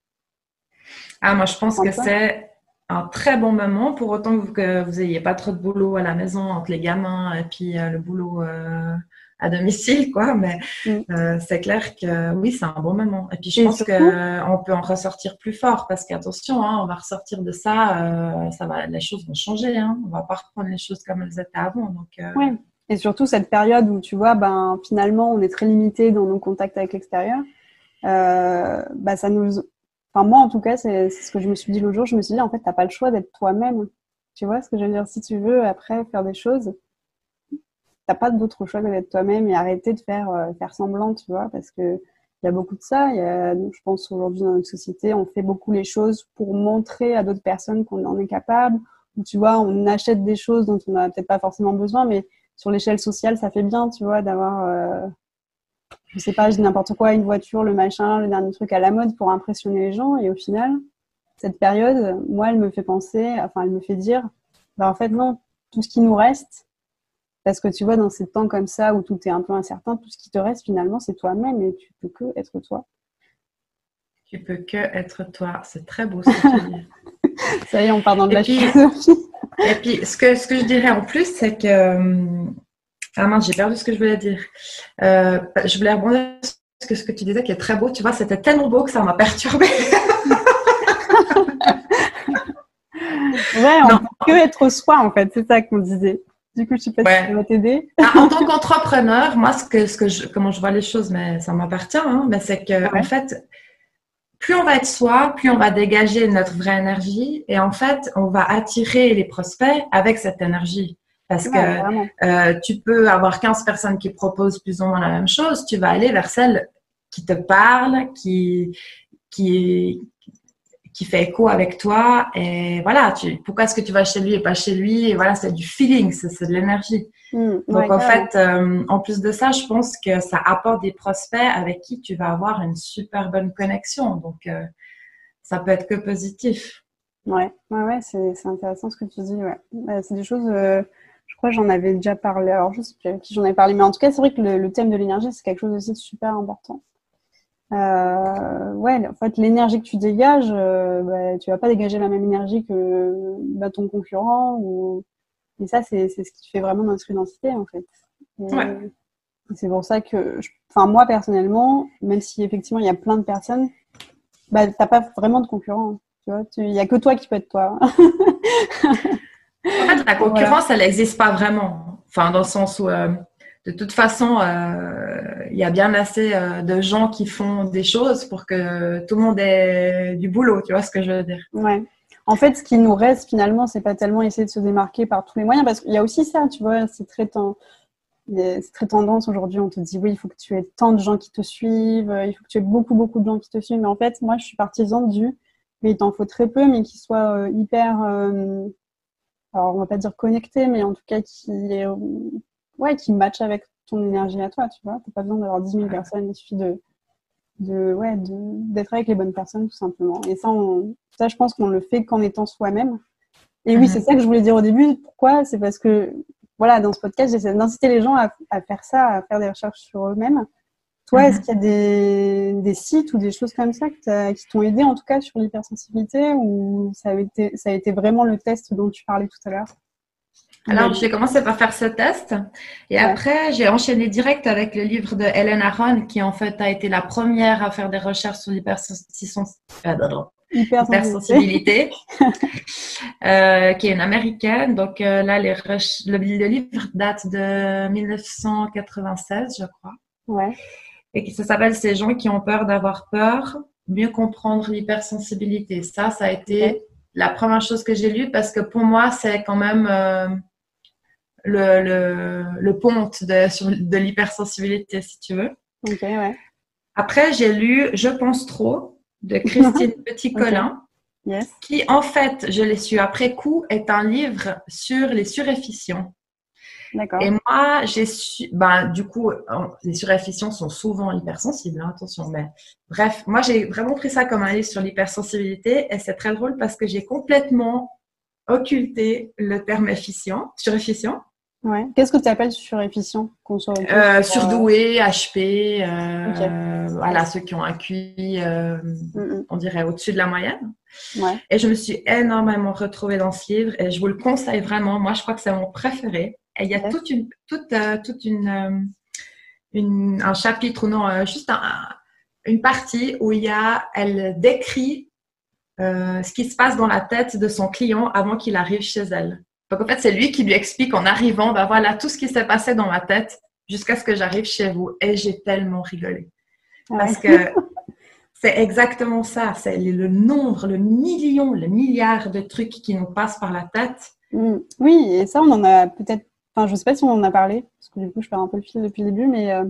Ah, moi je pense que c'est un très bon moment pour autant que vous n'ayez pas trop de boulot à la maison entre les gamins et puis le boulot à domicile, quoi. Mais mm. euh, c'est clair que oui, c'est un bon moment. Et puis je pense qu'on peut en ressortir plus fort parce qu'attention, hein, on va ressortir de ça, euh, ça va, les choses vont changer. Hein. On va pas reprendre les choses comme elles étaient avant. Donc, euh, oui. Et surtout cette période où tu vois, ben finalement, on est très limité dans nos contacts avec l'extérieur. bah ça nous, enfin moi en tout cas, c'est ce que je me suis dit l'autre jour. Je me suis dit en fait, t'as pas le choix d'être toi-même. Tu vois ce que je veux dire? Si tu veux après faire des choses, t'as pas d'autre choix que d'être toi-même et arrêter de faire, euh, faire semblant, tu vois, parce que il y a beaucoup de ça. Y a, je pense aujourd'hui dans notre société, on fait beaucoup les choses pour montrer à d'autres personnes qu'on en est capable. Ou tu vois, on achète des choses dont on n'a peut-être pas forcément besoin, mais sur l'échelle sociale, ça fait bien, tu vois, d'avoir, euh, je sais pas, n'importe quoi, une voiture, le machin, le dernier truc à la mode pour impressionner les gens. Et au final, cette période, moi, elle me fait penser, enfin, elle me fait dire, bah, en fait, non, tout ce qui nous reste, parce que tu vois, dans ces temps comme ça où tout est un peu incertain, tout ce qui te reste finalement, c'est toi-même et tu peux que être toi. Tu peux que être toi. C'est très beau ce que tu dis. ça y est, on part dans de la Et puis, ce que, ce que je dirais en plus, c'est que. Euh, ah mince, j'ai perdu ce que je voulais dire. Euh, je voulais rebondir sur ce que tu disais qui est très beau. Tu vois, c'était tellement beau que ça m'a perturbée. ouais, on peut que être soi en fait, c'est ça qu'on disait. Du coup, je sais pas si ça va t'aider. Ah, en tant qu'entrepreneur, moi, ce que, ce que je, comment je vois les choses, mais ça m'appartient, hein, mais c'est que, en fait, plus on va être soi, plus on va dégager notre vraie énergie et en fait, on va attirer les prospects avec cette énergie. Parce que euh, tu peux avoir 15 personnes qui proposent plus ou moins la même chose, tu vas aller vers celle qui te parle, qui, qui, qui fait écho avec toi. Et voilà, tu, pourquoi est-ce que tu vas chez lui et pas chez lui? Et voilà, c'est du feeling, c'est de l'énergie. Hmm, Donc en fait, euh, en plus de ça, je pense que ça apporte des prospects avec qui tu vas avoir une super bonne connexion. Donc euh, ça peut être que positif. Ouais, ouais, ouais c'est intéressant ce que tu dis. Ouais. c'est des choses. Euh, je crois que j'en avais déjà parlé. Alors je sais plus avec qui j'en avais parlé, mais en tout cas, c'est vrai que le thème de l'énergie, c'est quelque chose aussi de super important. Euh, ouais, en fait, l'énergie que tu dégages, euh, bah, tu vas pas dégager la même énergie que bah, ton concurrent. Ou... Et ça, c'est ce qui fait vraiment notre identité, en fait. C'est pour ça que, enfin, moi, personnellement, même si effectivement, il y a plein de personnes, bah, t'as pas vraiment de concurrent. Tu vois, il y a que toi qui peux être toi. en fait, la concurrence, elle n'existe pas vraiment. Enfin, dans le sens où, euh, de toute façon, euh, il y a bien assez euh, de gens qui font des choses pour que tout le monde ait du boulot, tu vois ce que je veux dire? Ouais. En fait, ce qui nous reste finalement, c'est pas tellement essayer de se démarquer par tous les moyens, parce qu'il y a aussi ça, tu vois, c'est très, tendance aujourd'hui. On te dit oui, il faut que tu aies tant de gens qui te suivent, il faut que tu aies beaucoup, beaucoup de gens qui te suivent. Mais en fait, moi, je suis partisan du mais il t'en faut très peu, mais qui soit hyper, alors on va pas dire connecté, mais en tout cas qui est, ouais, qui match avec ton énergie à toi, tu vois. T'as pas besoin d'avoir 10 000 personnes, il suffit de, de, ouais, d'être avec les bonnes personnes, tout simplement. Et ça, ça je pense qu'on le fait qu'en étant soi-même. Et oui, mhm. c'est ça que je voulais dire au début. Pourquoi? C'est parce que, voilà, dans ce podcast, j'essaie d'inciter les gens à, à, faire ça, à faire des recherches sur eux-mêmes. Toi, mhm. est-ce qu'il y a des, des, sites ou des choses comme ça qui t'ont aidé, en tout cas, sur l'hypersensibilité, ou ça a, été, ça a été vraiment le test dont tu parlais tout à l'heure? Alors, j'ai commencé par faire ce test et après, j'ai enchaîné direct avec le livre de Helen Aron, qui en fait a été la première à faire des recherches sur l'hypersensibilité, euh, qui est une américaine. Donc euh, là, les le, livre date de 1996, je crois. Ouais. Et ça s'appelle Ces gens qui ont peur d'avoir peur, mieux comprendre l'hypersensibilité. Ça, ça a été la première chose que j'ai lue parce que pour moi, c'est quand même euh, le, le, le ponte de, sur, de l'hypersensibilité, si tu veux. Ok, ouais. Après, j'ai lu Je pense trop de Christine Petit-Colin. Yes. Qui, en fait, je l'ai su après coup, est un livre sur les surefficients. D'accord. Et moi, j'ai su, ben, du coup, les surefficients sont souvent hypersensibles, hein, attention, mais bref, moi, j'ai vraiment pris ça comme un livre sur l'hypersensibilité et c'est très drôle parce que j'ai complètement occulté le terme efficient, surefficient. Ouais. Qu'est-ce que tu appelles surefficient euh, Surdoué, HP, euh, voilà, ceux qui ont un QI, euh, on dirait au-dessus de la moyenne. Ouais. Et je me suis énormément retrouvée dans ce livre et je vous le conseille vraiment. Moi, je crois que c'est mon préféré. Et il y a toute une, toute, euh, toute une, une, un chapitre, ou non, juste un, une partie où il y a, elle décrit ce qui se passe dans la tête de son client avant qu'il arrive chez elle. Donc, en fait, c'est lui qui lui explique en arrivant, ben voilà, tout ce qui s'est passé dans ma tête jusqu'à ce que j'arrive chez vous. Et j'ai tellement rigolé. Parce que c'est exactement ça. C'est le nombre, le million, le milliard de trucs qui nous passent par la tête. Mm. Oui, et ça, on en a peut-être Enfin, je sais pas si on en a parlé, parce que du coup, je perds un peu le fil depuis le début, mais euh,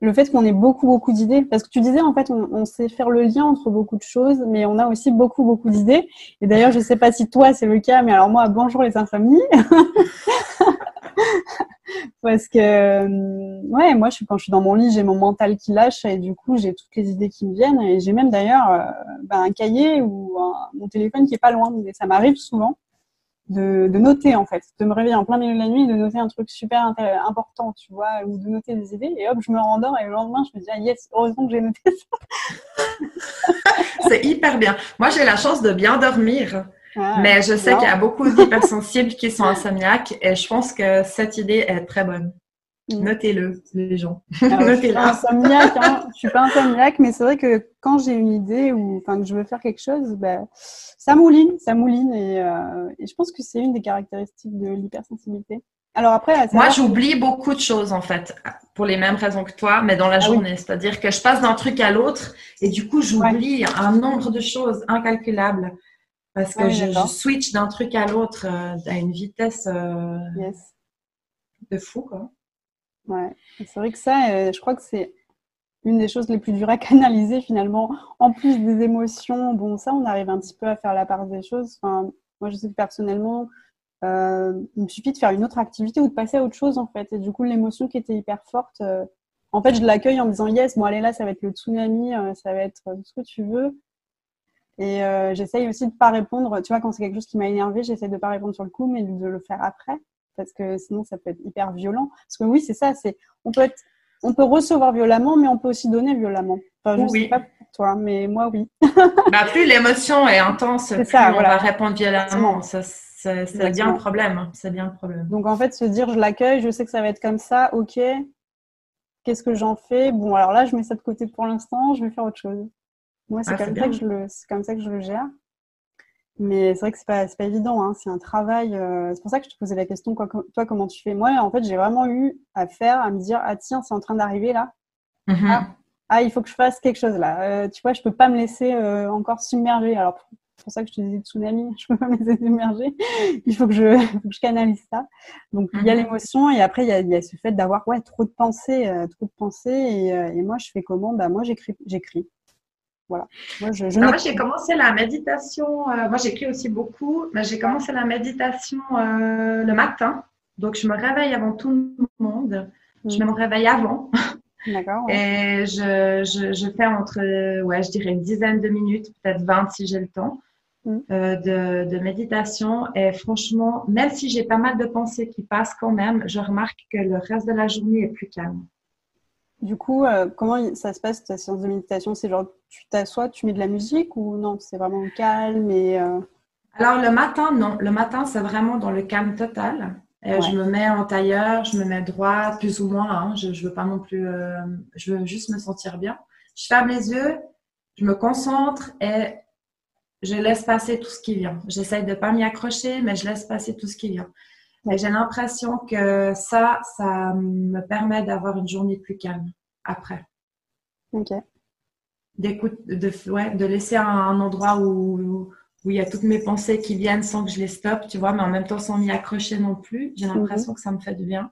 le fait qu'on ait beaucoup, beaucoup d'idées. Parce que tu disais, en fait, on, sait faire le lien entre beaucoup de choses, mais on a aussi beaucoup, beaucoup d'idées. Et d'ailleurs, je sais pas si toi, c'est le cas, mais alors moi, bonjour les insomnies. parce que, euh, ouais, moi, je quand je suis dans mon lit, j'ai mon mental qui lâche et du coup, j'ai toutes les idées qui me viennent. Et j'ai même d'ailleurs ben, un cahier ou mon téléphone qui est pas loin, mais ça m'arrive souvent de, de, noter en fait, de me réveiller en plein milieu de la nuit, de noter un truc super important, tu vois, ou de noter des idées, et hop, je me rendors et le lendemain, je me dis, ah yes, heureusement que j'ai noté ça. c'est hyper bien. Moi, j'ai la chance de bien dormir. Ah, mais je sais qu'il y a beaucoup d'hypersensibles qui sont insomniaques et je pense que cette idée est très bonne. Mm. Notez-le, les gens. Notez-le. Je suis pas insomniaque, hein. je suis pas insomniaque, mais c'est vrai que quand j'ai une idée ou enfin que je veux faire quelque chose, ben, ça mouline, ça mouline, et, euh, et je pense que c'est une des caractéristiques de l'hypersensibilité. Alors après, moi, j'oublie beaucoup de choses en fait, pour les mêmes raisons que toi, mais dans la ah journée. C'est-à-dire que je passe d'un truc à l'autre et du coup, j'oublie un nombre de choses incalculables parce que je, switch d'un truc à l'autre euh, à une vitesse euh, de fou, quoi. Ouais, c'est vrai que ça, euh, je crois que c'est une des choses les plus dures à canaliser finalement. En plus des émotions, bon, ça, on arrive un petit peu à faire la part des choses. Enfin, moi, je sais que personnellement, euh, il me suffit de faire une autre activité ou de passer à autre chose en fait. Et du coup, l'émotion qui était hyper forte, euh, en fait, je l'accueille en me disant yes, bon, allez là, ça va être le tsunami, ça va être ce que tu veux. Et j'essaye aussi de pas répondre. Tu vois, quand c'est quelque chose qui m'a énervé, j'essaie de pas répondre sur le coup, mais de le faire après parce que sinon ça peut être hyper violent. Parce que oui, c'est ça, c'est on peut être, on peut recevoir violemment, mais on peut aussi donner violemment. Enfin, je oui. sais pas pour toi, mais moi oui. bah, plus l'émotion est intense, plus ça, on va répondre violemment. c'est bien le problème. C'est bien le problème. Donc en fait, se dire je l'accueille, je sais que ça va être comme ça, ok. Qu'est-ce que j'en fais? Bon, alors là, je mets ça de côté pour l'instant, je vais faire autre chose. Moi, c'est comme, ça que je le, comme ça que je le gère. Mais c'est vrai que c'est pas, pas évident, hein. c'est un travail. Euh, c'est pour ça que je te posais la question, quoi, toi, comment tu fais? Moi, en fait, j'ai vraiment eu à faire, à me dire, ah tiens, c'est en train d'arriver là. Mm-hmm. Ah, ah, il faut que je fasse quelque chose là. Euh, tu vois, je peux pas me laisser euh, encore submerger. Alors, c'est pour ça que je te disais tsunami, je peux pas me laisser submerger. il faut que je, faut que je canalise ça. Donc, il y a mm-hmm. l'émotion et après, il y a, y a, ce fait d'avoir ouais, trop de pensées, trop de pensées. Et, et, moi, je fais comment? Bah, moi, j'écris. Voilà. Moi, j'ai commencé la méditation. moi, j'écris aussi beaucoup, mais j'ai commencé la méditation le matin. Donc, je me réveille avant tout le monde. Je mm. me réveille avant. D'accord. Et je, je, je, fais entre, ouais, je dirais une dizaine de minutes, peut-être 20 si j'ai le temps, mm. euh, de, de, méditation. Et franchement, même si j'ai pas mal de pensées qui passent quand même, je remarque que le reste de la journée est plus calme. Du coup, euh, comment ça se passe ta séance de méditation? C'est genre, tu t'assois, tu mets de la musique ou non? C'est vraiment calme et. Euh Alors, le matin, non. Le matin, c'est vraiment dans le calme total. Euh, je me mets en tailleur, je me mets droit, plus ou moins. Hein. Je, je veux pas non plus. Je veux juste me sentir bien. Je ferme les yeux, je me concentre et je laisse passer tout ce qui vient. J'essaye de pas m'y accrocher, mais je laisse passer tout ce qui vient. Et j'ai l'impression que ça, ça me permet d'avoir une journée plus calme après. Ok. D'écoute, de, ouais, de laisser un, un endroit où, où il y a toutes mes pensées qui viennent sans que je les stoppe, tu vois, mais en même temps sans m'y accrocher non plus. J'ai mhm. l'impression que ça me fait du bien.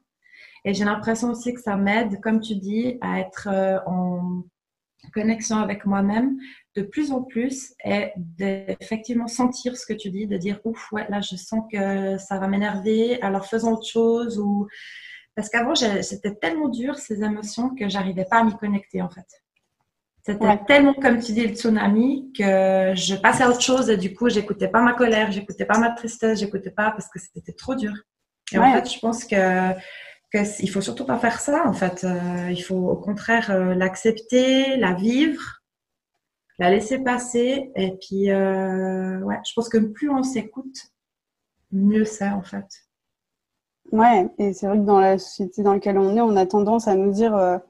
Et j'ai l'impression aussi que ça m'aide, comme tu dis, à être euh, en connexion avec moi-même de plus en plus et d'effectivement sentir ce que tu dis, de dire ouf, ouais, là je sens que ça va m'énerver, alors faisons autre chose ou parce qu'avant c'était tellement dur ces émotions que j'arrivais pas à m'y connecter en fait. C'était tellement, comme tu dis, le tsunami que je passais à autre chose et du coup, j'écoutais pas ma colère, j'écoutais pas ma tristesse, j'écoutais pas parce que c'était trop dur. Et en fait, je pense que, que il faut surtout pas faire ça. En fait, euh, il faut au contraire euh, l'accepter, la vivre, la laisser passer. Et puis, euh, ouais, je pense que plus on s'écoute, mieux c'est en fait. Ouais, et c'est vrai que dans la société dans laquelle on est, on a tendance à nous dire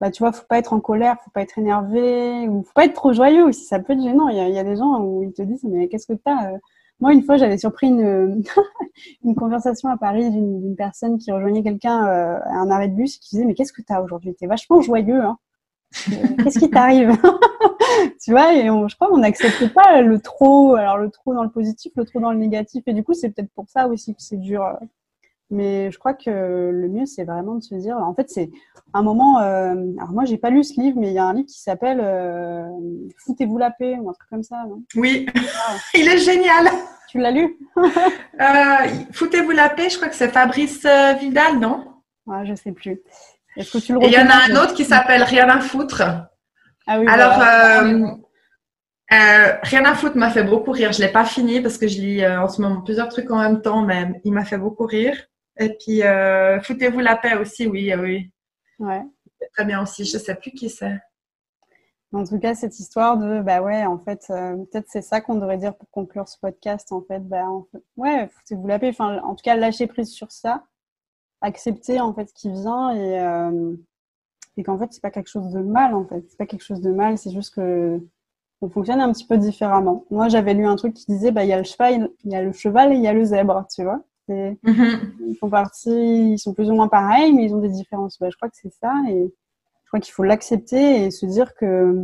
bah, tu vois, faut pas être en colère, faut pas être énervé, ou faut pas être trop joyeux aussi. Ça peut être gênant. Il y y a des gens où ils te disent, mais qu'est-ce que tu as euh? Moi, une fois, j'avais surpris une, une conversation à Paris d'une personne qui rejoignait quelqu'un euh, à un arrêt de bus qui disait, mais qu'est-ce que tu as aujourd'hui? Tu es vachement joyeux. Hein euh, Qu'est-ce qui t'arrive? Tu vois, et je crois qu'on n'accepte pas le trop, alors le trop dans le positif, le trop dans le négatif. Et du coup, c'est peut-être pour ça aussi que c'est dur mais je crois que le mieux, c'est vraiment de se dire, en fait, c'est un moment. Euh, alors moi, j'ai pas lu ce livre, mais il y a un livre qui s'appelle euh, Foutez-vous la paix ou un truc comme ça. Non? Oui, ah. il est génial. Tu l'as lu? Euh, Foutez-vous la paix. Je crois que c'est Fabrice Vidal, non? Ah, Je sais plus. Est-ce que tu le Il y en a un autre qui s'appelle Rien à foutre. Ah oui. Alors. rien à foutre m'a fait beaucoup rire. Je l'ai pas fini parce que je lis en ce moment plusieurs trucs en même temps, mais il m'a fait beaucoup rire. Et puis, euh, foutez-vous la paix aussi, oui, oui. Ouais. Très bien aussi, je ne sais plus qui c'est. En tout cas, cette histoire de, bah ouais, en fait, euh, peut-être c'est ça qu'on devrait dire pour conclure ce podcast, en fait. Bah, ouais, foutez-vous la paix. Enfin, en tout cas, lâcher prise sur ça, accepter, en fait, ce qui vient et, euh, et qu'en fait, c'est pas quelque chose de mal, en fait. C'est pas quelque chose de mal, c'est juste que on fonctionne un petit peu différemment. Moi, j'avais lu un truc qui disait, bah, il y a le cheval, il y a le cheval et il y a le zèbre, tu vois. Mhm. Ils font partie, ils sont plus ou moins pareils, mais ils ont des différences. Bah, je crois que c'est ça, et je crois qu'il faut l'accepter et se dire que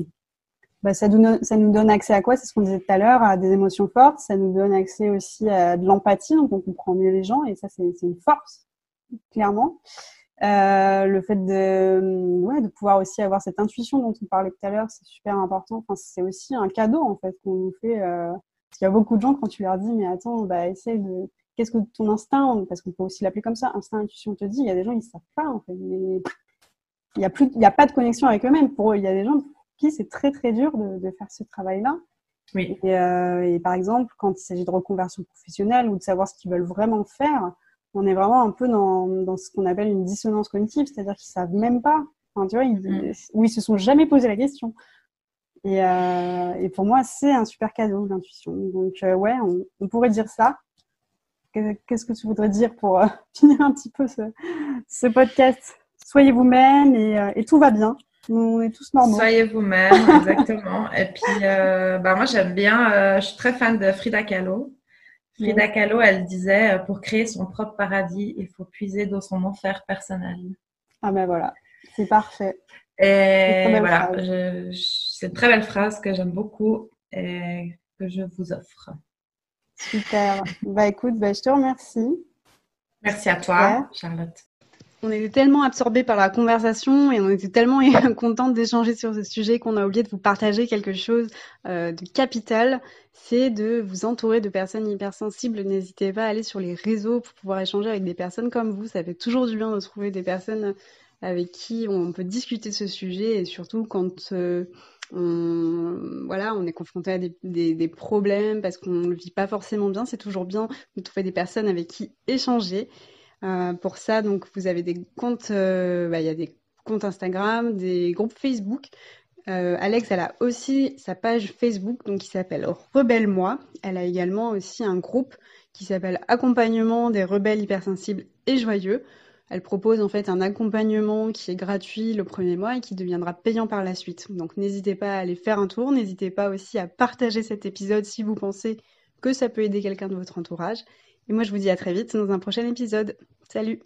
bah, ça, nous, ça nous donne accès à quoi? C'est ce qu'on disait tout à l'heure, à des émotions fortes. Ça nous donne accès aussi à de l'empathie, donc on comprend mieux les gens, et ça, c'est une force, clairement. Euh, le fait de, ouais, de pouvoir aussi avoir cette intuition dont on parlait tout à l'heure, c'est super important. Enfin, c'est aussi un cadeau en fait qu'on nous fait. Euh, parce qu'il y a beaucoup de gens quand tu leur dis mais attends, bah essaye de qu'est-ce que ton instinct, parce qu'on peut aussi l'appeler comme ça, instinct, intuition te dit, il y a des gens, ils ne savent pas, en fait. il n'y a, plus, il a pas de connexion avec eux-mêmes. Pour eux, il y a des gens pour qui c'est très, très dur de, faire ce travail-là. Oui. Euh, et, par exemple, quand il s'agit de reconversion professionnelle ou de savoir ce qu'ils veulent vraiment faire, on est vraiment un peu dans, dans ce qu'on appelle une dissonance cognitive, c'est-à-dire qu'ils savent même pas. Enfin, tu vois, ils, mm. ou ils se sont jamais posé la question. Et, euh, et pour moi, c'est un super cadeau, l'intuition. Donc, euh, ouais, on, pourrait dire ça. Qu'est-ce que tu voudrais dire pour euh, finir un petit peu ce, podcast? Soyez vous-même euh, et, tout va bien. On est tous normaux. Soyez vous-même, exactement. et puis, euh, bah, moi, j'aime bien, je suis très fan de Frida Kahlo. Frida Kahlo, elle disait, pour créer son propre paradis, il faut puiser dans son enfer personnel. Ah ben voilà, c'est parfait. Et voilà, c'est une très belle phrase que j'aime beaucoup et que je vous offre. Super. bah écoute, bah, je te remercie. Merci à toi, Charlotte. on était tellement absorbés par la conversation et on était tellement contente d'échanger sur ce sujet qu'on a oublié de vous partager quelque chose euh, de capital, c'est de vous entourer de personnes hypersensibles. N'hésitez pas à aller sur les réseaux pour pouvoir échanger avec des personnes comme vous. Ça fait toujours du bien de trouver des personnes avec qui on peut discuter de ce sujet et surtout quand euh, on, voilà, on est confronté à des, problèmes parce qu'on ne le vit pas forcément bien, c'est toujours bien de trouver des personnes avec qui échanger. Euh, pour ça, donc, vous avez des comptes, euh, bah, il y a des comptes Instagram, des groupes Facebook. Alex, elle a aussi sa page Facebook, qui s'appelle Rebelle Moi. Elle a également aussi un groupe qui s'appelle Accompagnement des rebelles hypersensibles et joyeux. Elle propose en fait un accompagnement qui est gratuit le premier mois et qui deviendra payant par la suite. Donc n'hésitez pas à aller faire un tour, n'hésitez pas aussi à partager cet épisode si vous pensez que ça peut aider quelqu'un de votre entourage. Et moi je vous dis à très vite dans un prochain épisode. Salut